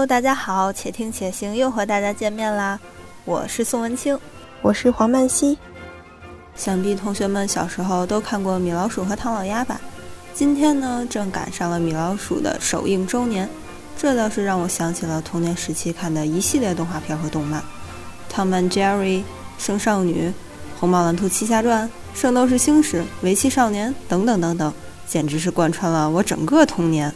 Hello，大家好，且听且行又和大家见面啦！我是宋文清，我是黄曼希。想必同学们小时候都看过米老鼠和唐老鸭吧？今天呢，正赶上了米老鼠的首映周年，这倒是让我想起了童年时期看的一系列动画片和动漫，《汤曼 Jerry》、《圣少女》、《红毛蓝兔七侠传》、《圣斗士星矢》、《围棋少年》等等等等，简直是贯穿了我整个童年。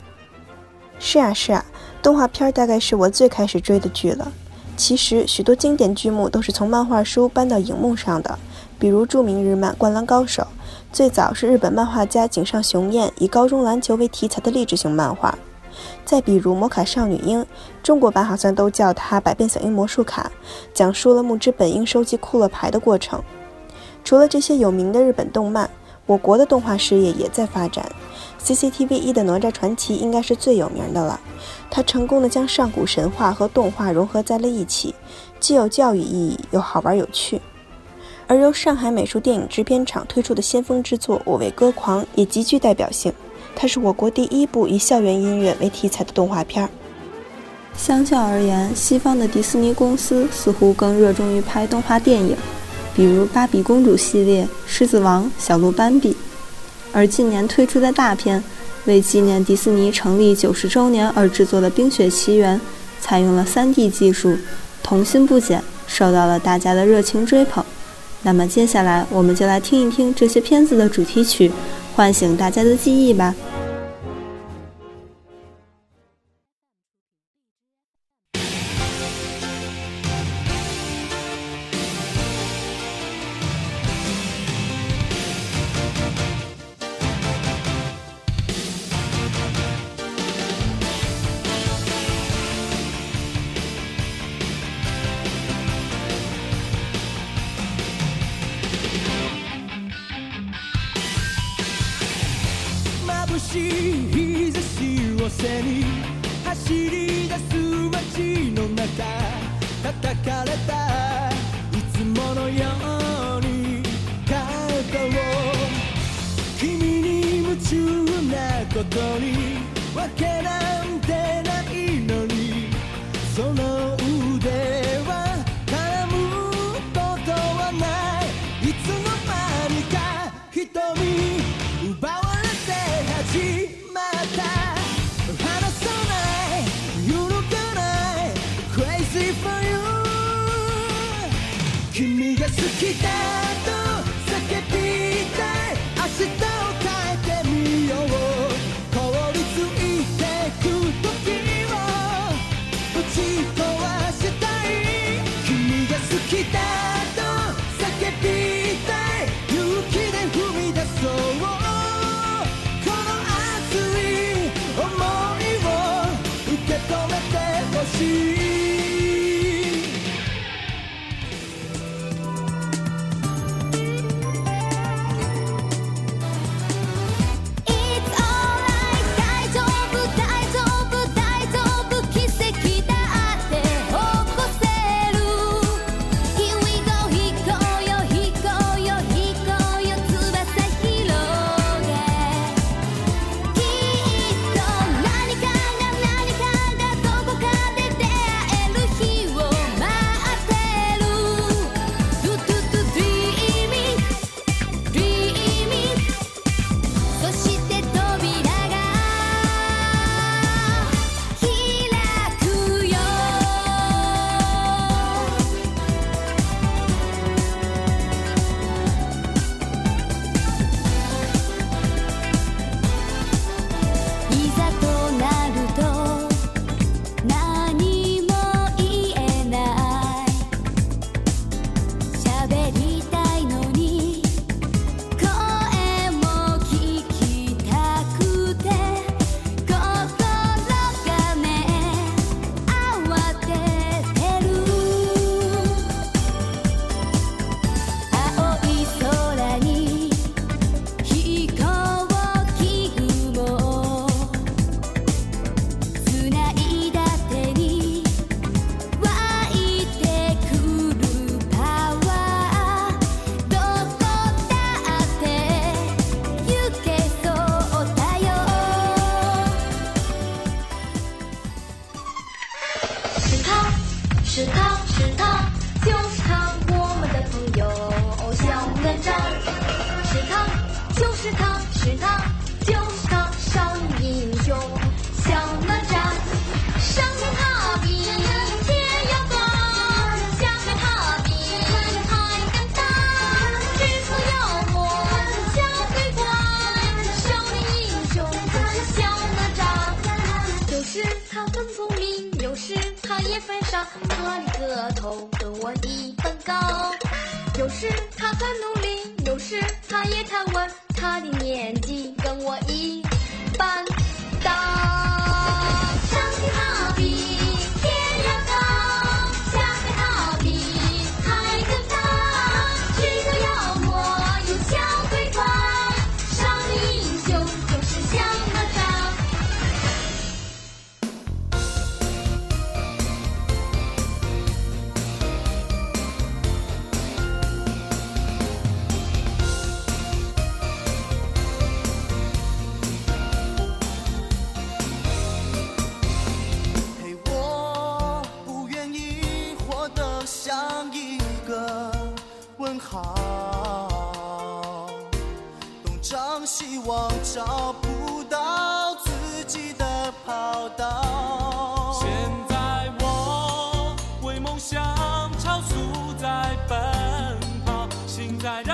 是啊，是啊。动画片大概是我最开始追的剧了。其实许多经典剧目都是从漫画书搬到荧幕上的，比如著名日漫《灌篮高手》，最早是日本漫画家井上雄彦以高中篮球为题材的励志型漫画。再比如《魔卡少女樱》，中国版好像都叫它《百变小樱魔术卡》，讲述了木之本樱收集库洛牌的过程。除了这些有名的日本动漫，我国的动画事业也在发展。CCTV 一的《哪吒传奇》应该是最有名的了，它成功的将上古神话和动画融合在了一起，既有教育意义，又好玩有趣。而由上海美术电影制片厂推出的先锋之作《我为歌狂》也极具代表性，它是我国第一部以校园音乐为题材的动画片。相较而言，西方的迪士尼公司似乎更热衷于拍动画电影，比如《芭比公主》系列、《狮子王》、《小鹿斑比》。而近年推出的大片，为纪念迪士尼成立九十周年而制作的《冰雪奇缘》，采用了 3D 技术，童心不减，受到了大家的热情追捧。那么接下来，我们就来听一听这些片子的主题曲，唤醒大家的记忆吧。ことにわけなん 是他是他，就是他，我们的朋友小哪吒。是他就是他是他就是他，少年他的个头跟我一般高。有时他很努力，有时他也贪玩，他的年纪跟我一般心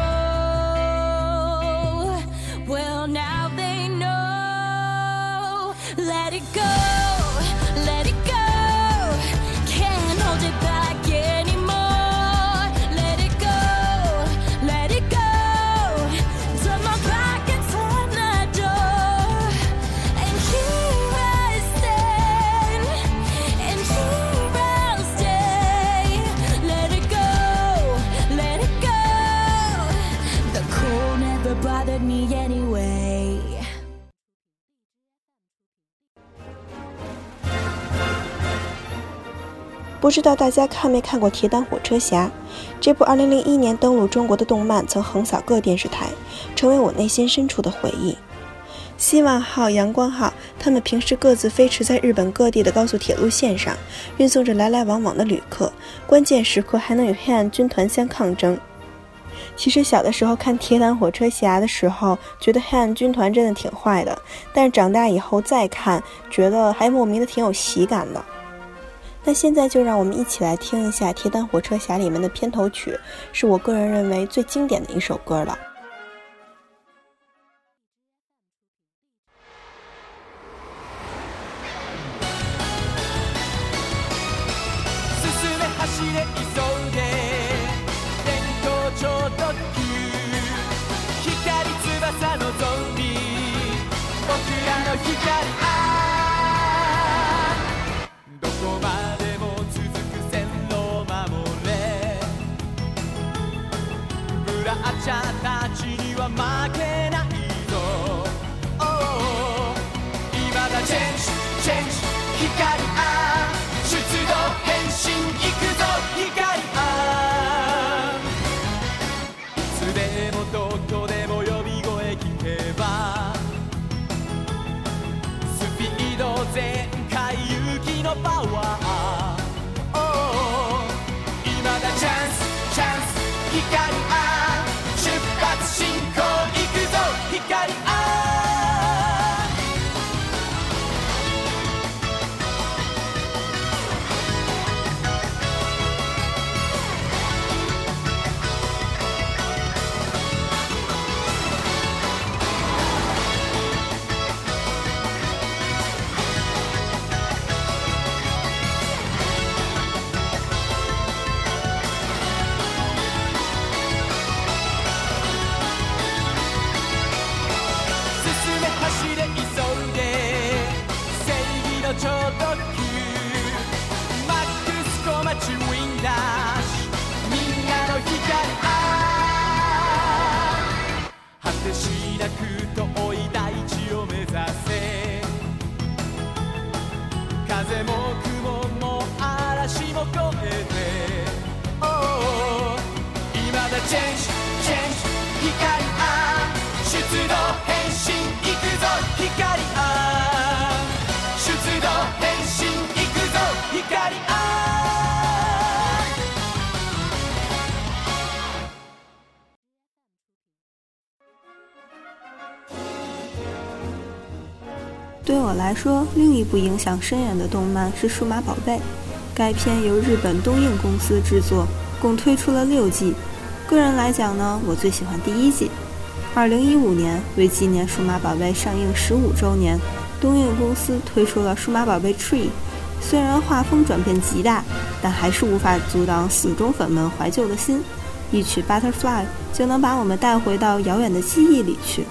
Let me anyway. 不知道大家看没看过《铁胆火车侠》这部2001年登陆中国的动漫，曾横扫各电视台，成为我内心深处的回忆。希望号、阳光号，他们平时各自飞驰在日本各地的高速铁路线上，运送着来来往往的旅客，关键时刻还能与黑暗军团相抗争。其实小的时候看《铁胆火车侠》的时候，觉得黑暗军团真的挺坏的，但是长大以后再看，觉得还莫名的挺有喜感的。那现在就让我们一起来听一下《铁胆火车侠》里面的片头曲，是我个人认为最经典的一首歌了。翼のゾンビ僕らの光あどこまでも続く線路を守れ。ブラッチャーたちには把握風も雲も嵐も越えて。Oh 今だチェンジチェンジ光あ出動変身行くぞ光あ。对我来说，另一部影响深远的动漫是《数码宝贝》。该片由日本东映公司制作，共推出了六季。个人来讲呢，我最喜欢第一季。二零一五年，为纪念《数码宝贝》上映十五周年，东映公司推出了《数码宝贝 Tree》。虽然画风转变极大，但还是无法阻挡死忠粉们怀旧的心。一曲《Butterfly》就能把我们带回到遥远的记忆里去。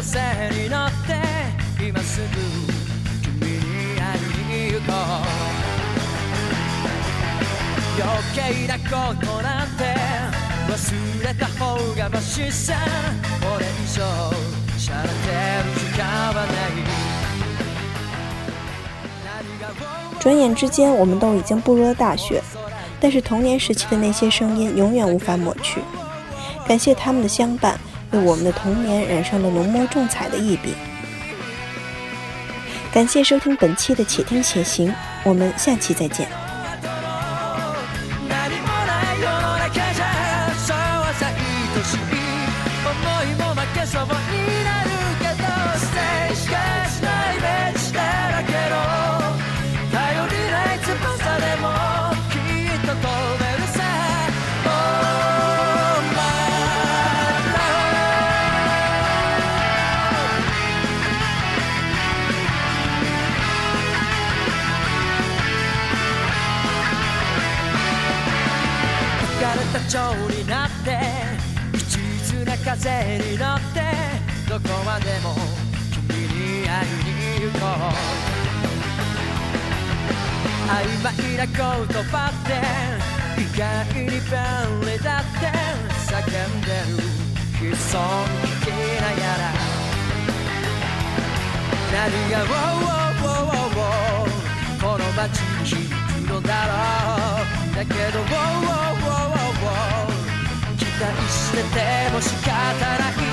風に乗って今すぐ君に会いに行こう余計なことなんて忘れた方がマシさこれ以上しゃれてる時間はない何が转眼之间，我们都已经步入了大学，但是童年时期的那些声音永远无法抹去。感谢他们的相伴， 为我们的童年染上了浓墨重彩的一笔。感谢收听本期的《且听且行》，我们下期再见。風に乗ってどこまでも君に会いに行こう曖昧な言葉って意外に便利だって叫んでる悲壮聞きながら何が「ウォーウォーウォーウォーウォーこの街に響くのだろうだけど「ウォーウォーウォーウォーしてても仕方ない